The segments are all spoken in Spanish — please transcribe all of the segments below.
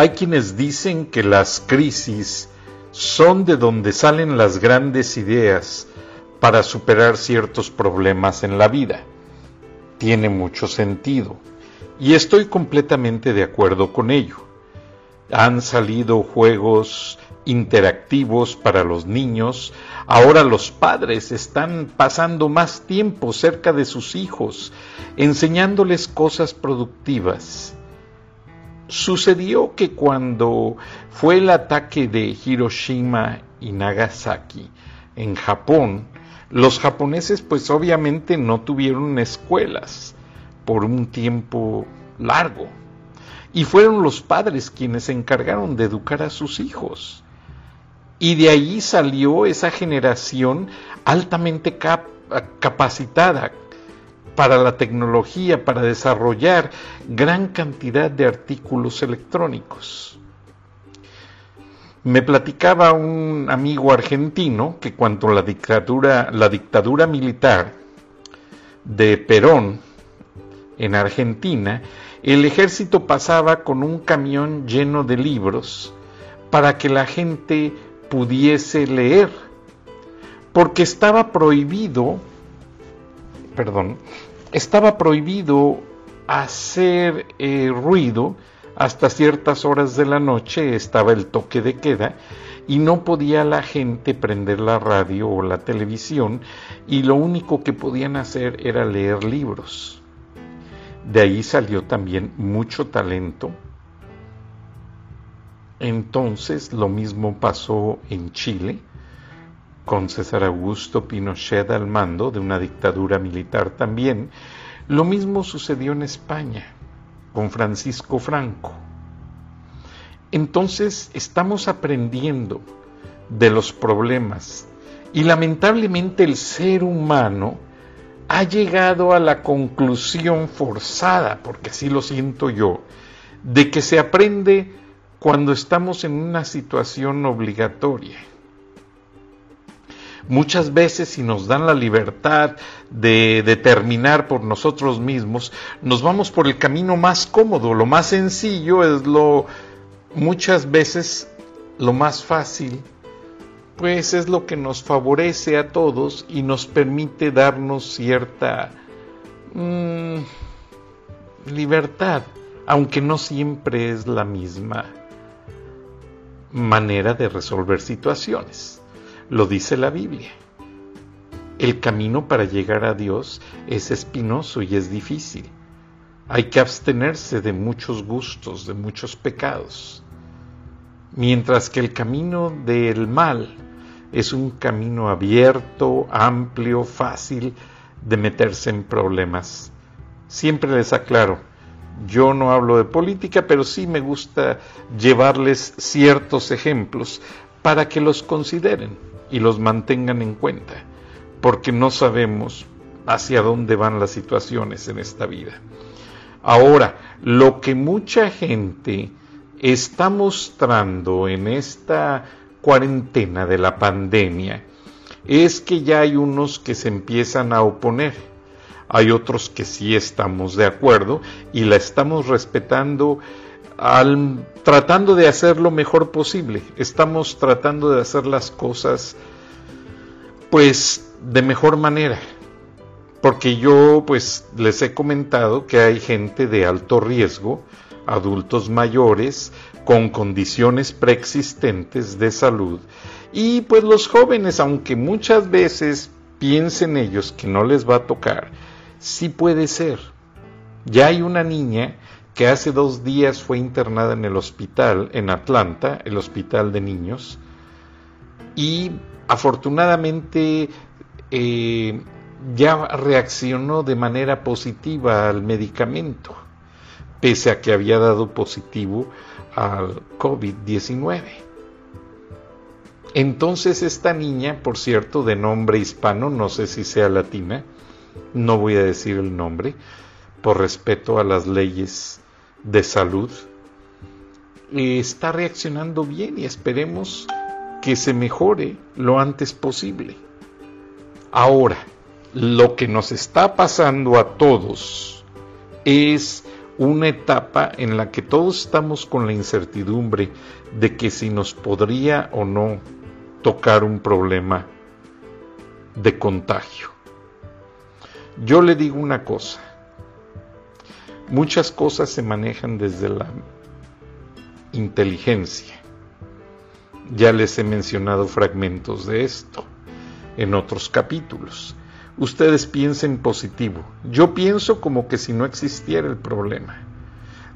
Hay quienes dicen que las crisis son de donde salen las grandes ideas para superar ciertos problemas en la vida. Tiene mucho sentido y estoy completamente de acuerdo con ello. Han salido juegos interactivos para los niños, ahora los padres están pasando más tiempo cerca de sus hijos, enseñándoles cosas productivas. Sucedió que cuando fue el ataque de Hiroshima y Nagasaki en Japón, los japoneses pues obviamente no tuvieron escuelas por un tiempo largo y fueron los padres quienes se encargaron de educar a sus hijos. Y de ahí salió esa generación altamente capacitada para la tecnología, para desarrollar gran cantidad de artículos electrónicos. Me platicaba un amigo argentino que cuando la dictadura, la dictadura militar de Perón en Argentina, el ejército pasaba con un camión lleno de libros para que la gente pudiese leer, porque estaba prohibido, perdón, estaba prohibido hacer eh, ruido hasta ciertas horas de la noche, estaba el toque de queda, y no podía la gente prender la radio o la televisión, y lo único que podían hacer era leer libros. De ahí salió también mucho talento. Entonces lo mismo pasó en Chile, con César Augusto Pinochet al mando de una dictadura militar también. Lo mismo sucedió en España, con Francisco Franco. Entonces estamos aprendiendo de los problemas y lamentablemente el ser humano ha llegado a la conclusión forzada, porque así lo siento yo, de que se aprende cuando estamos en una situación obligatoria. Muchas veces si nos dan la libertad de determinar por nosotros mismos, nos vamos por el camino más cómodo, lo más sencillo es lo muchas veces lo más fácil pues es lo que nos favorece a todos y nos permite darnos cierta mm, libertad, aunque no siempre es la misma manera de resolver situaciones. Lo dice la Biblia. El camino para llegar a Dios es espinoso y es difícil. Hay que abstenerse de muchos gustos, de muchos pecados. Mientras que el camino del mal es un camino abierto, amplio, fácil de meterse en problemas. Siempre les aclaro, yo no hablo de política, pero sí me gusta llevarles ciertos ejemplos para que los consideren y los mantengan en cuenta, porque no sabemos hacia dónde van las situaciones en esta vida. Ahora, lo que mucha gente está mostrando en esta cuarentena de la pandemia es que ya hay unos que se empiezan a oponer. Hay otros que sí estamos de acuerdo y la estamos respetando al, tratando de hacer lo mejor posible. Estamos tratando de hacer las cosas pues de mejor manera. Porque yo pues les he comentado que hay gente de alto riesgo, adultos mayores, con condiciones preexistentes de salud. Y pues los jóvenes, aunque muchas veces piensen ellos que no les va a tocar, sí puede ser. Ya hay una niña que hace dos días fue internada en el hospital en Atlanta, el hospital de niños, y afortunadamente eh, ya reaccionó de manera positiva al medicamento, pese a que había dado positivo al COVID-19. Entonces esta niña, por cierto, de nombre hispano, no sé si sea latina, no voy a decir el nombre, por respeto a las leyes de salud, está reaccionando bien y esperemos que se mejore lo antes posible. Ahora, lo que nos está pasando a todos es una etapa en la que todos estamos con la incertidumbre de que si nos podría o no tocar un problema de contagio. Yo le digo una cosa, muchas cosas se manejan desde la inteligencia. Ya les he mencionado fragmentos de esto en otros capítulos ustedes piensen positivo. Yo pienso como que si no existiera el problema.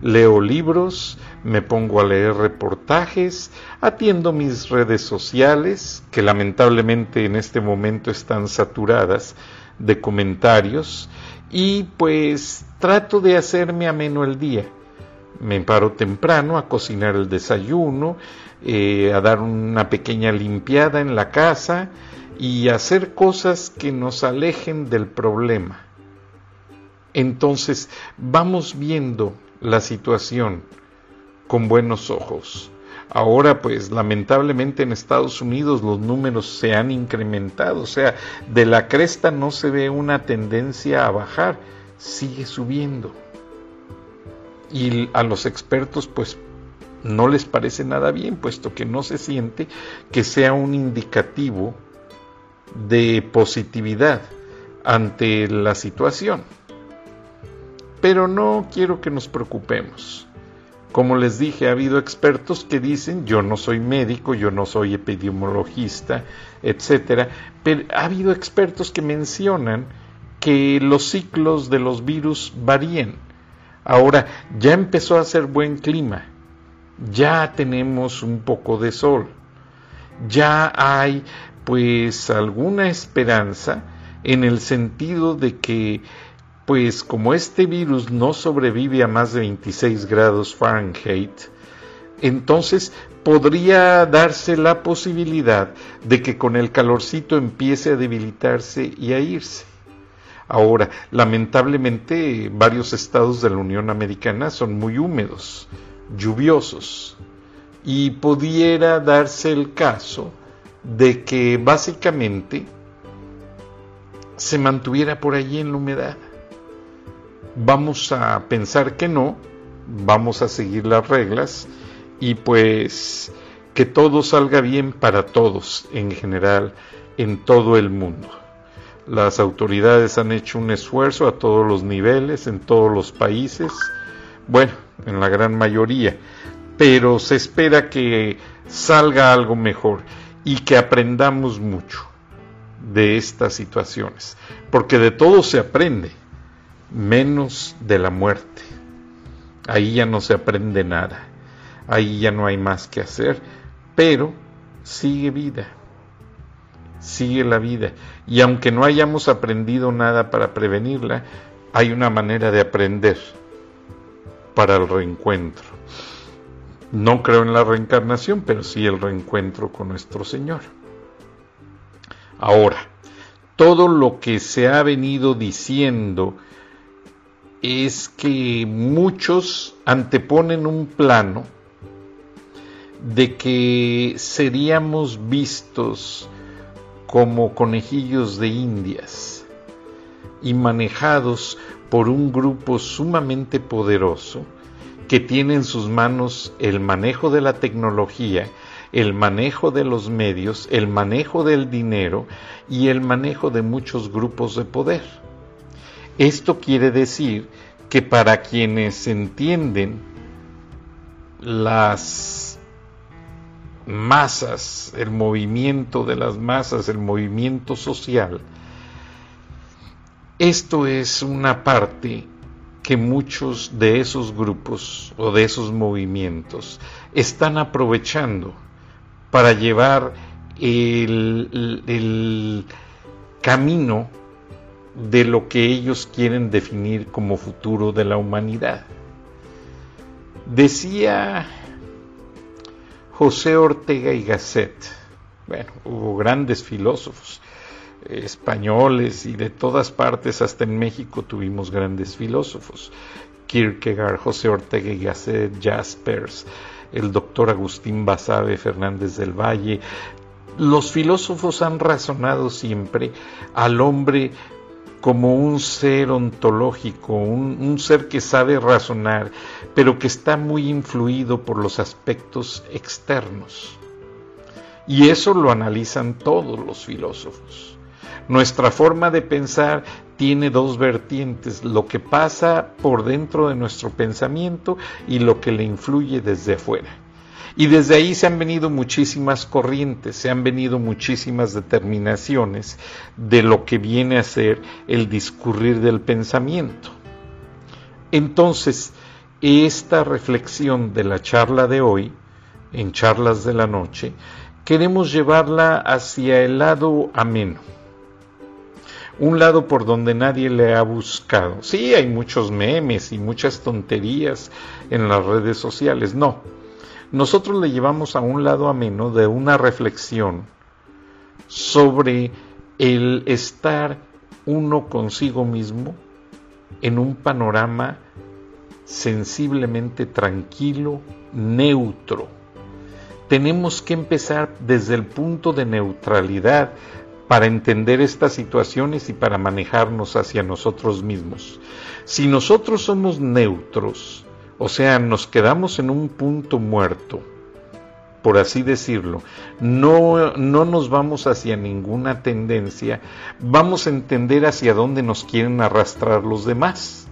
Leo libros, me pongo a leer reportajes, atiendo mis redes sociales, que lamentablemente en este momento están saturadas de comentarios, y pues trato de hacerme ameno el día. Me paro temprano a cocinar el desayuno, eh, a dar una pequeña limpiada en la casa, y hacer cosas que nos alejen del problema. Entonces vamos viendo la situación con buenos ojos. Ahora pues lamentablemente en Estados Unidos los números se han incrementado, o sea, de la cresta no se ve una tendencia a bajar, sigue subiendo. Y a los expertos pues no les parece nada bien, puesto que no se siente que sea un indicativo de positividad ante la situación. Pero no quiero que nos preocupemos. Como les dije, ha habido expertos que dicen, yo no soy médico, yo no soy epidemiologista, etcétera, pero ha habido expertos que mencionan que los ciclos de los virus varían. Ahora, ya empezó a hacer buen clima, ya tenemos un poco de sol, ya hay pues alguna esperanza en el sentido de que pues como este virus no sobrevive a más de 26 grados Fahrenheit, entonces podría darse la posibilidad de que con el calorcito empiece a debilitarse y a irse. Ahora, lamentablemente, varios estados de la Unión Americana son muy húmedos, lluviosos, y pudiera darse el caso de que básicamente se mantuviera por allí en la humedad. Vamos a pensar que no, vamos a seguir las reglas y pues que todo salga bien para todos en general en todo el mundo. Las autoridades han hecho un esfuerzo a todos los niveles, en todos los países, bueno, en la gran mayoría, pero se espera que salga algo mejor y que aprendamos mucho de estas situaciones, porque de todo se aprende, menos de la muerte. Ahí ya no se aprende nada, ahí ya no hay más que hacer, pero sigue vida, sigue la vida. Y aunque no hayamos aprendido nada para prevenirla, hay una manera de aprender para el reencuentro. No creo en la reencarnación, pero sí el reencuentro con nuestro Señor. Ahora, todo lo que se ha venido diciendo es que muchos anteponen un plano de que seríamos vistos como conejillos de indias y manejados por un grupo sumamente poderoso que tiene en sus manos el manejo de la tecnología, el manejo de los medios, el manejo del dinero y el manejo de muchos grupos de poder. Esto quiere decir que para quienes entienden las masas, el movimiento de las masas, el movimiento social, esto es una parte que muchos de esos grupos o de esos movimientos están aprovechando para llevar el, camino de lo que ellos quieren definir como futuro de la humanidad. Decía José Ortega y Gasset, bueno, hubo grandes filósofos, españoles y de todas partes, hasta en México tuvimos grandes filósofos. Kierkegaard, José Ortega y Gasset, Jaspers, el doctor Agustín Basabe Fernández del Valle. Los filósofos han razonado siempre al hombre como un ser ontológico, un, un, ser que sabe razonar, pero que está muy influido por los aspectos externos. Y eso lo analizan todos los filósofos. Nuestra forma de pensar tiene dos vertientes, lo que pasa por dentro de nuestro pensamiento y lo que le influye desde afuera. Y desde ahí se han venido muchísimas corrientes, se han venido muchísimas determinaciones de lo que viene a ser el discurrir del pensamiento. Entonces, esta reflexión de la charla de hoy, en charlas de la noche, queremos llevarla hacia el lado ameno. Un lado por donde nadie le ha buscado. Sí, hay muchos memes y muchas tonterías en las redes sociales, no nosotros le llevamos a un lado ameno de una reflexión sobre el estar uno consigo mismo en un panorama sensiblemente tranquilo, neutro. Tenemos que empezar desde el punto de neutralidad para entender estas situaciones y para manejarnos hacia nosotros mismos. Si nosotros somos neutros, o sea, nos quedamos en un punto muerto, por así decirlo. No, no nos vamos hacia ninguna tendencia, vamos a entender hacia dónde nos quieren arrastrar los demás.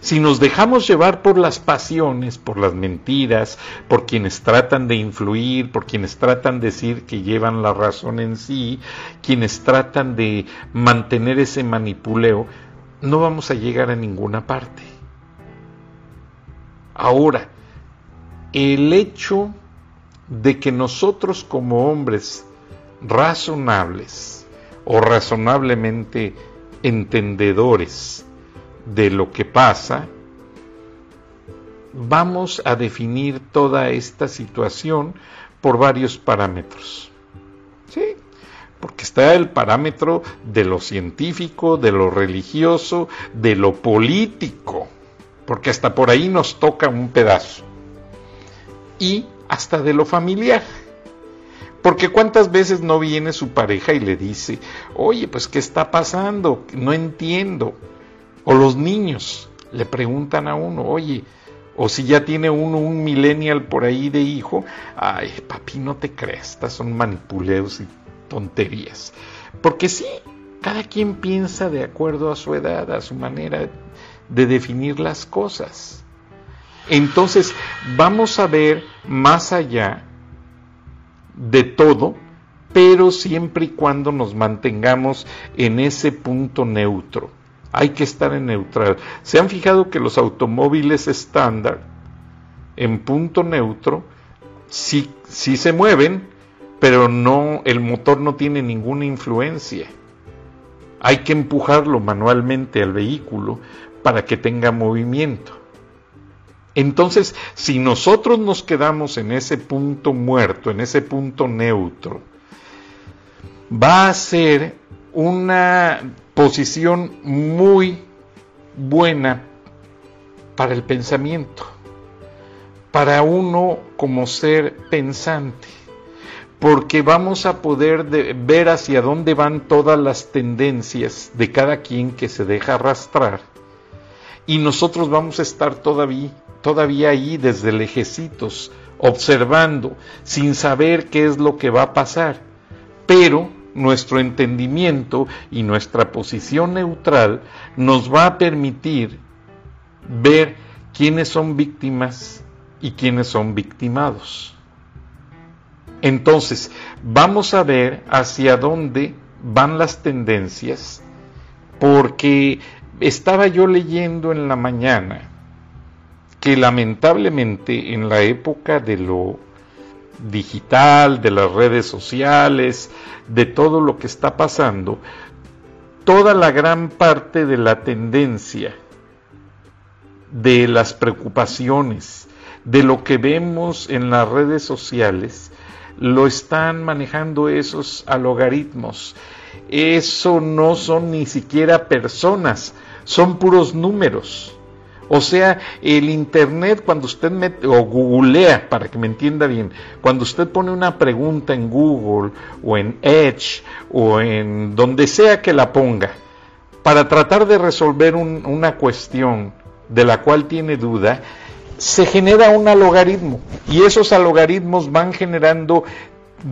Si nos dejamos llevar por las pasiones, por las mentiras, por quienes tratan de influir, por quienes tratan de decir que llevan la razón en sí, quienes tratan de mantener ese manipuleo, no vamos a llegar a ninguna parte. Ahora, el hecho de que nosotros como hombres razonables o razonablemente entendedores de lo que pasa, vamos a definir toda esta situación por varios parámetros. ¿Sí? Porque está el parámetro de lo científico, de lo religioso, de lo político porque hasta por ahí nos toca un pedazo. Y hasta de lo familiar. Porque cuántas veces no viene su pareja y le dice, oye, pues ¿qué está pasando? No entiendo. O los niños le preguntan a uno, oye, o si ya tiene uno un millennial por ahí de hijo, ay, papi, no te creas, estas son manipuleos y tonterías. Porque sí, cada quien piensa de acuerdo a su edad, a su manera de definir las cosas. Entonces, vamos a ver más allá de todo, pero siempre y cuando nos mantengamos en ese punto neutro. Hay que estar en neutral. ¿Se han fijado que los automóviles estándar en punto neutro sí, sí se mueven, pero no el motor no tiene ninguna influencia? Hay que empujarlo manualmente al vehículo para que tenga movimiento. Entonces, si nosotros nos quedamos en ese punto muerto, en ese punto neutro, va a ser una posición muy buena para el pensamiento, para uno como ser pensante, porque vamos a poder ver hacia dónde van todas las tendencias de cada quien que se deja arrastrar y nosotros vamos a estar todavía, todavía ahí desde lejecitos, observando, sin saber qué es lo que va a pasar. Pero nuestro entendimiento y nuestra posición neutral nos va a permitir ver quiénes son víctimas y quiénes son victimados. Entonces, vamos a ver hacia dónde van las tendencias, porque estaba yo leyendo en la mañana que lamentablemente en la época de lo digital, de las redes sociales, de todo lo que está pasando, toda la gran parte de la tendencia, de las preocupaciones, de lo que vemos en las redes sociales, lo están manejando esos logaritmos. Eso no son ni siquiera personas, son puros números. O sea, el Internet, cuando usted mete, o googlea, para que me entienda bien, cuando usted pone una pregunta en Google o en Edge o en donde sea que la ponga, para tratar de resolver una cuestión de la cual tiene duda, se genera un logaritmo y esos logaritmos van generando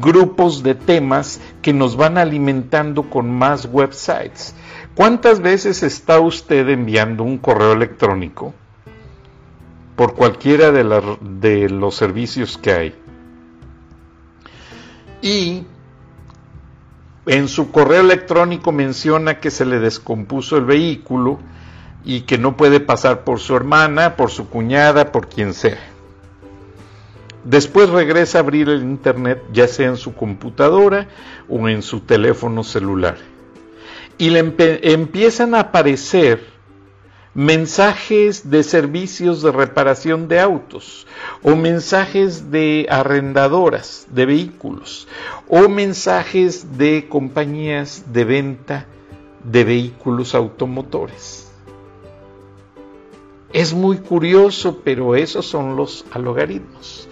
grupos de temas que nos van alimentando con más websites. ¿Cuántas veces está usted enviando un correo electrónico por cualquiera de, los servicios que hay? Y en su correo electrónico menciona que se le descompuso el vehículo y que no puede pasar por su hermana, por su cuñada, por quien sea. Después regresa a abrir el Internet, ya sea en su computadora o en su teléfono celular. Y le empiezan a aparecer mensajes de servicios de reparación de autos o mensajes de arrendadoras de vehículos o mensajes de compañías de venta de vehículos automotores. Es muy curioso, pero esos son los algoritmos.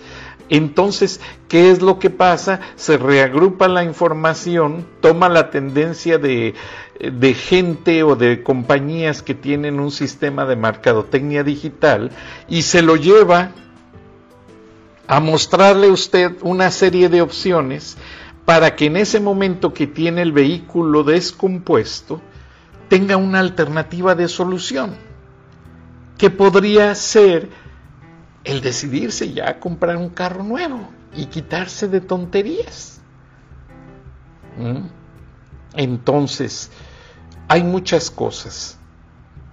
Entonces, ¿qué es lo que pasa? Se reagrupa la información, toma la tendencia de, de, gente o de compañías que tienen un sistema de mercadotecnia digital y se lo lleva a mostrarle a usted una serie de opciones para que en ese momento que tiene el vehículo descompuesto tenga una alternativa de solución, que podría ser el decidirse ya a comprar un carro nuevo y quitarse de tonterías. ¿Mm? Entonces, hay muchas cosas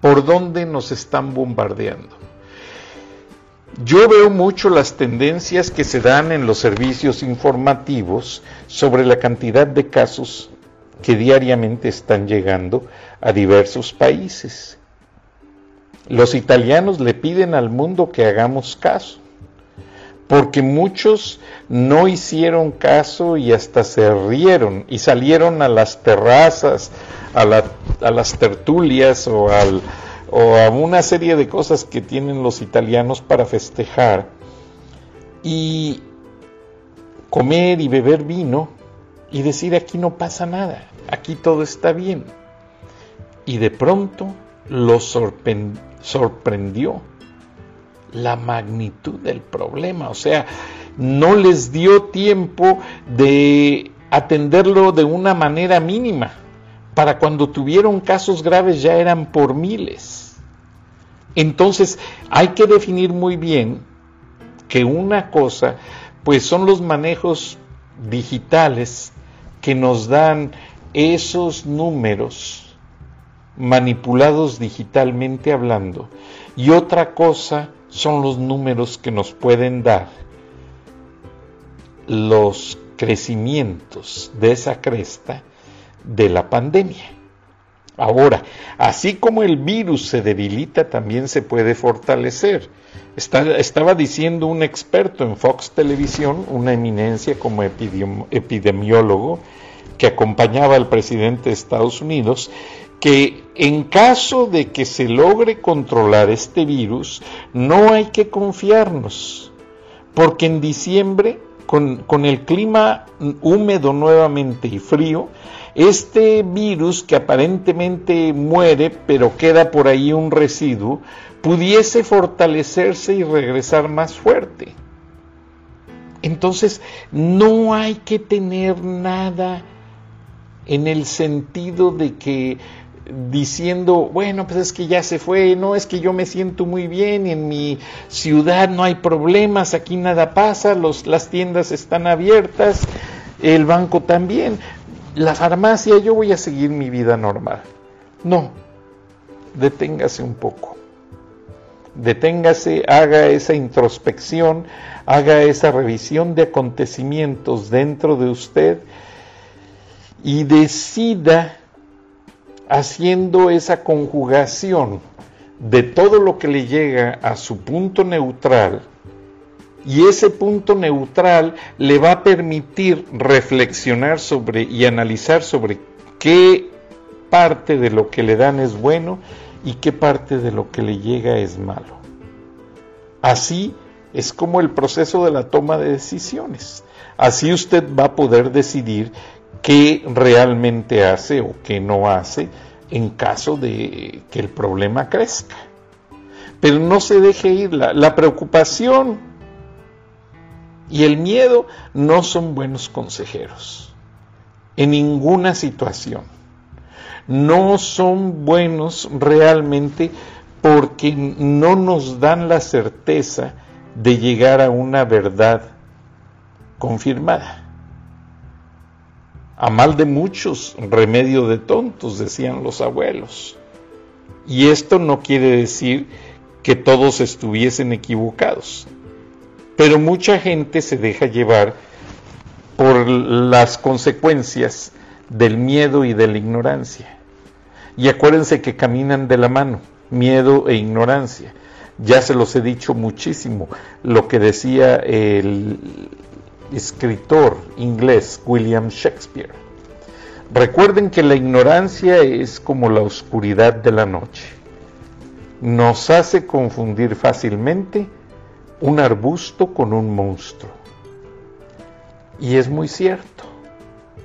por donde nos están bombardeando. Yo veo mucho las tendencias que se dan en los servicios informativos sobre la cantidad de casos que diariamente están llegando a diversos países. Los italianos le piden al mundo que hagamos caso, porque muchos no hicieron caso y hasta se rieron y salieron a las terrazas, a, las tertulias o, a una serie de cosas que tienen los italianos para festejar y comer y beber vino y decir aquí no pasa nada, aquí todo está bien. Y de pronto sorprendió sorprendió la magnitud del problema, o sea, no les dio tiempo de atenderlo de una manera mínima. Para cuando tuvieron casos graves ya eran por miles. Entonces hay que definir muy bien que una cosa, pues son los manejos digitales que nos dan esos números manipulados digitalmente hablando, y otra cosa son los números que nos pueden dar los crecimientos de esa cresta de la pandemia. Ahora, así como el virus se debilita, también se puede fortalecer. estaba diciendo un experto en Fox Televisión, una eminencia como epidemiólogo, que acompañaba al presidente de Estados Unidos, que en caso de que se logre controlar este virus, no hay que confiarnos, porque en diciembre, con, el clima húmedo nuevamente y frío, este virus que aparentemente muere, pero queda por ahí un residuo, pudiese fortalecerse y regresar más fuerte. Entonces, no hay que tener nada en el sentido de que diciendo, bueno, pues es que ya se fue, no, es que yo me siento muy bien, en mi ciudad no hay problemas, aquí nada pasa, las tiendas están abiertas, el banco también, la farmacia, yo voy a seguir mi vida normal. No, deténgase un poco, deténgase, haga esa introspección, haga esa revisión de acontecimientos dentro de usted y decida haciendo esa conjugación de todo lo que le llega a su punto neutral, y ese punto neutral le va a permitir reflexionar sobre y analizar sobre qué parte de lo que le dan es bueno y qué parte de lo que le llega es malo. Así es como el proceso de la toma de decisiones. Así usted va a poder decidir qué realmente hace o qué no hace en caso de que el problema crezca. Pero no se deje ir. La, la preocupación y el miedo no son buenos consejeros en ninguna situación. No son buenos realmente porque no nos dan la certeza de llegar a una verdad confirmada. A mal de muchos, remedio de tontos, decían los abuelos. Y esto no quiere decir que todos estuviesen equivocados, pero mucha gente se deja llevar por las consecuencias del miedo y de la ignorancia. Y acuérdense que caminan de la mano, miedo e ignorancia. Ya se los he dicho muchísimo, lo que decía el escritor inglés William Shakespeare. Recuerden que la ignorancia es como la oscuridad de la noche. Nos hace confundir fácilmente un arbusto con un monstruo. Y es muy cierto.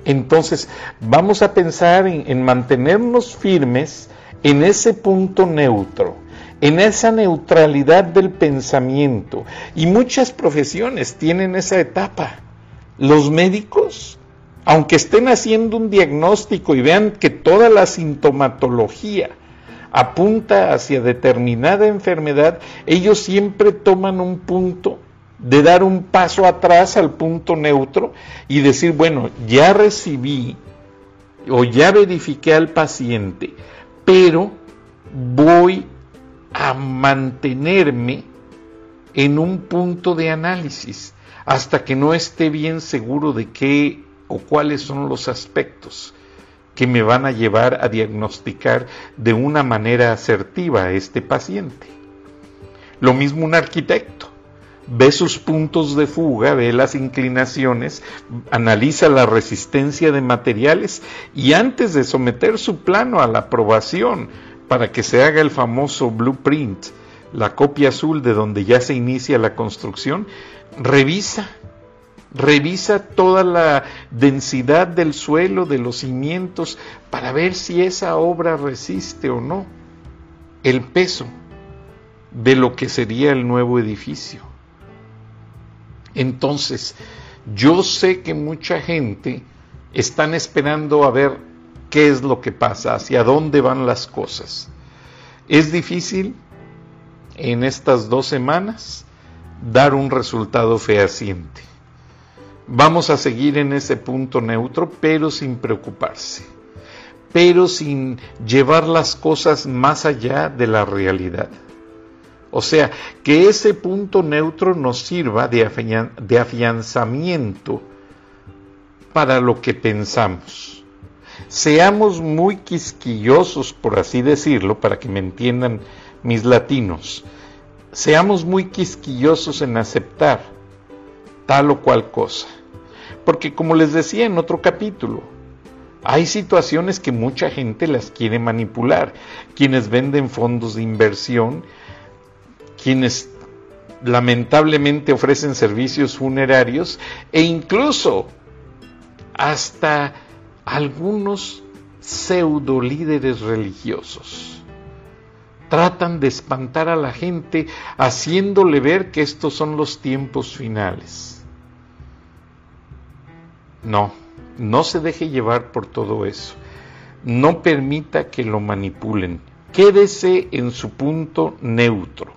Entonces, vamos a pensar en, en, mantenernos firmes en ese punto neutro, en esa neutralidad del pensamiento. Y muchas profesiones tienen esa etapa. Los médicos, aunque estén haciendo un diagnóstico y vean que toda la sintomatología apunta hacia determinada enfermedad, ellos siempre toman un punto de dar un paso atrás al punto neutro y decir, bueno, ya recibí o ya verifiqué al paciente, pero voy a mantenerme en un punto de análisis hasta que no esté bien seguro de qué o cuáles son los aspectos que me van a llevar a diagnosticar de una manera asertiva a este paciente. Lo mismo un arquitecto. Ve sus puntos de fuga, ve las inclinaciones, analiza la resistencia de materiales y antes de someter su plano a la aprobación para que se haga el famoso blueprint, la copia azul de donde ya se inicia la construcción, revisa, revisa toda la densidad del suelo, de los cimientos, para ver si esa obra resiste o no el peso de lo que sería el nuevo edificio. Entonces, yo sé que mucha gente están esperando a ver qué es lo que pasa, hacia dónde van las cosas. Es difícil en estas dos semanas dar un resultado fehaciente. Vamos a seguir en ese punto neutro, pero sin preocuparse, pero sin llevar las cosas más allá de la realidad. O sea, que ese punto neutro nos sirva de, afianzamiento para lo que pensamos. Seamos muy quisquillosos, por así decirlo, para que me entiendan mis latinos seamos muy quisquillosos en aceptar tal o cual cosa. Porque como les decía en otro capítulo, hay situaciones que mucha gente las quiere manipular. Quienes venden fondos de inversión, quienes lamentablemente ofrecen servicios funerarios e incluso hasta algunos pseudo líderes religiosos tratan de espantar a la gente haciéndole ver que estos son los tiempos finales. No, no se deje llevar por todo eso. No permita que lo manipulen. Quédese en su punto neutro.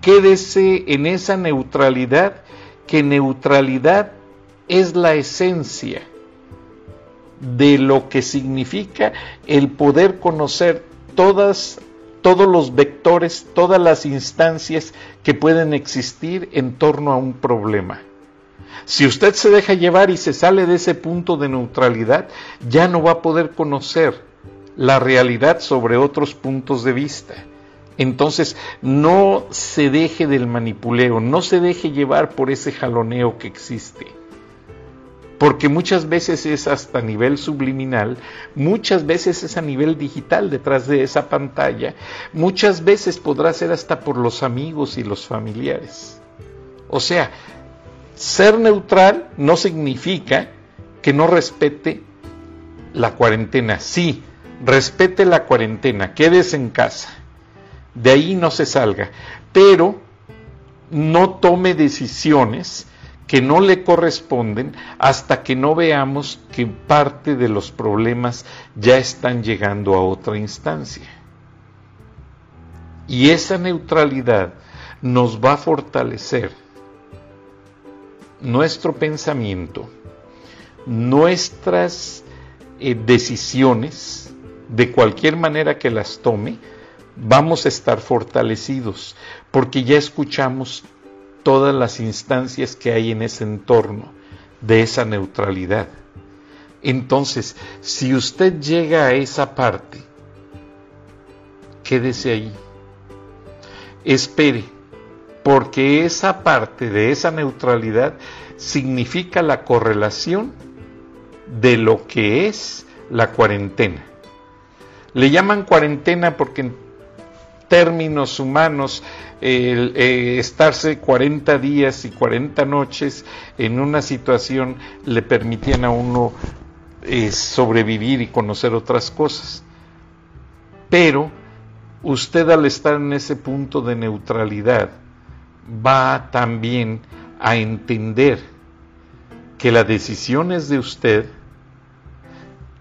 Quédese en esa neutralidad, que neutralidad es la esencia de lo que significa el poder conocer todas todos los vectores, todas las instancias que pueden existir en torno a un problema. Si usted se deja llevar y se sale de ese punto de neutralidad, ya no va a poder conocer la realidad sobre otros puntos de vista. Entonces, no se deje del manipuleo, no se deje llevar por ese jaloneo que existe porque muchas veces es hasta nivel subliminal, muchas veces es a nivel digital detrás de esa pantalla, muchas veces podrá ser hasta por los amigos y los familiares. O sea, ser neutral no significa que no respete la cuarentena. Sí, respete la cuarentena, quédese en casa, de ahí no se salga, pero no tome decisiones que no le corresponden hasta que no veamos que parte de los problemas ya están llegando a otra instancia. Y esa neutralidad nos va a fortalecer nuestro pensamiento, nuestras eh, decisiones, de cualquier manera que las tome, vamos a estar fortalecidos, porque ya escuchamos todas las instancias que hay en ese entorno de esa neutralidad. Entonces, si usted llega a esa parte, quédese ahí. Espere, porque esa parte de esa neutralidad significa la correlación de lo que es la cuarentena. Le llaman cuarentena porque en términos humanos eh, estarse 40 días y 40 noches en una situación le permitían a uno eh, sobrevivir y conocer otras cosas. Pero usted al estar en ese punto de neutralidad va también a entender que la decisión es de usted,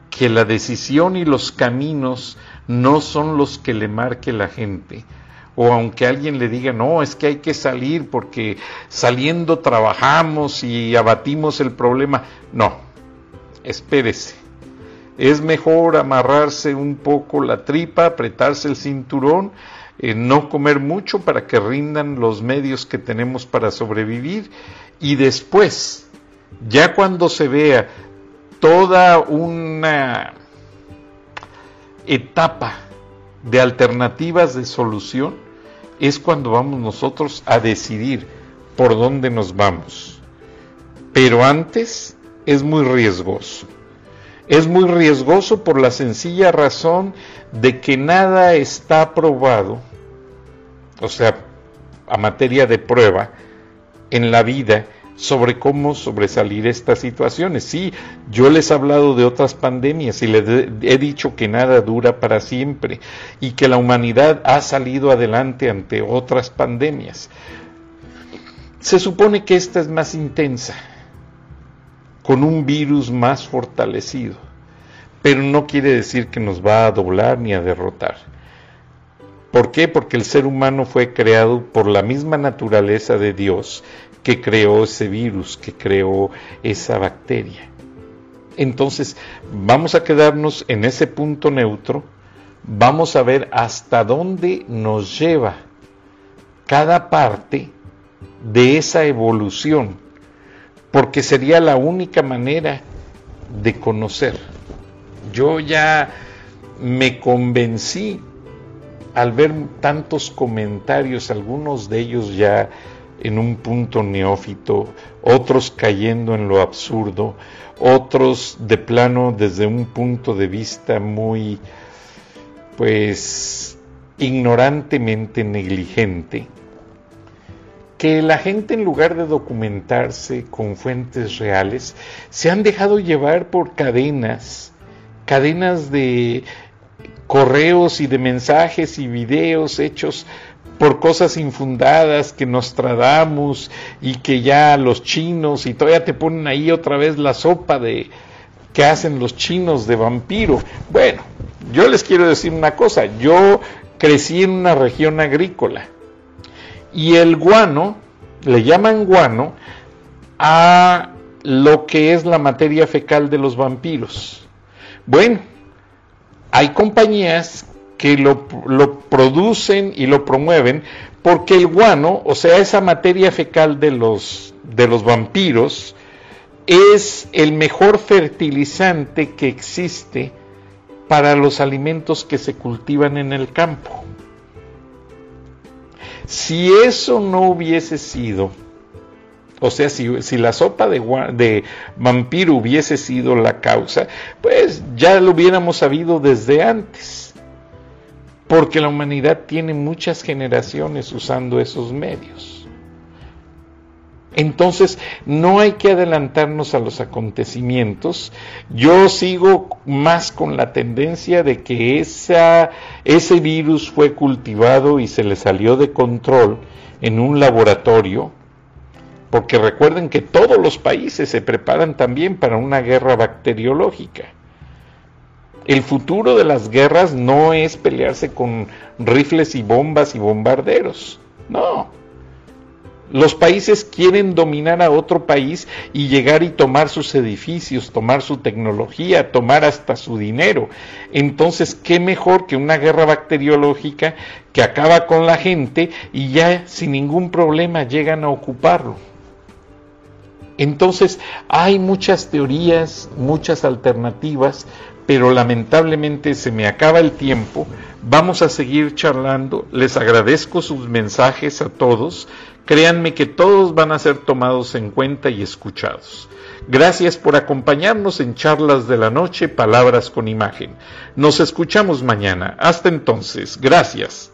que la decisión y los caminos no son los que le marque la gente, o aunque alguien le diga, no, es que hay que salir porque saliendo trabajamos y abatimos el problema. No, espérese. Es mejor amarrarse un poco la tripa, apretarse el cinturón, eh, no comer mucho para que rindan los medios que tenemos para sobrevivir y después, ya cuando se vea toda una etapa de alternativas de solución, es cuando vamos nosotros a decidir por dónde nos vamos. Pero antes es muy riesgoso. Es muy riesgoso por la sencilla razón de que nada está probado, o sea, a materia de prueba, en la vida sobre cómo sobresalir estas situaciones. Sí, yo les he hablado de otras pandemias y les he dicho que nada dura para siempre y que la humanidad ha salido adelante ante otras pandemias. Se supone que esta es más intensa, con un virus más fortalecido, pero no quiere decir que nos va a doblar ni a derrotar. ¿Por qué? Porque el ser humano fue creado por la misma naturaleza de Dios que creó ese virus, que creó esa bacteria. Entonces, vamos a quedarnos en ese punto neutro, vamos a ver hasta dónde nos lleva cada parte de esa evolución, porque sería la única manera de conocer. Yo ya me convencí al ver tantos comentarios, algunos de ellos ya en un punto neófito, otros cayendo en lo absurdo, otros de plano desde un punto de vista muy, pues, ignorantemente negligente, que la gente en lugar de documentarse con fuentes reales, se han dejado llevar por cadenas, cadenas de correos y de mensajes y videos hechos por cosas infundadas que nos tradamos y que ya los chinos y todavía te ponen ahí otra vez la sopa de que hacen los chinos de vampiro. Bueno, yo les quiero decir una cosa, yo crecí en una región agrícola y el guano, le llaman guano a lo que es la materia fecal de los vampiros. Bueno, hay compañías que lo, producen y lo promueven porque el guano, o sea, esa materia fecal de los, de los vampiros, es el mejor fertilizante que existe para los alimentos que se cultivan en el campo. Si eso no hubiese sido, o sea, si, si la sopa de, de, vampiro hubiese sido la causa, pues ya lo hubiéramos sabido desde antes porque la humanidad tiene muchas generaciones usando esos medios. Entonces, no hay que adelantarnos a los acontecimientos. Yo sigo más con la tendencia de que esa, ese virus fue cultivado y se le salió de control en un laboratorio, porque recuerden que todos los países se preparan también para una guerra bacteriológica. El futuro de las guerras no es pelearse con rifles y bombas y bombarderos, no los países quieren dominar a otro país y llegar y tomar sus edificios, tomar su tecnología, tomar hasta su dinero. Entonces, ¿qué mejor que una guerra bacteriológica que acaba con la gente y ya sin ningún problema llegan a ocuparlo? Entonces, hay muchas teorías, muchas alternativas, pero lamentablemente se me acaba el tiempo. Vamos a seguir charlando. Les agradezco sus mensajes a todos. Créanme que todos van a ser tomados en cuenta y escuchados. Gracias por acompañarnos en charlas de la noche, palabras con imagen. Nos escuchamos mañana. Hasta entonces, gracias.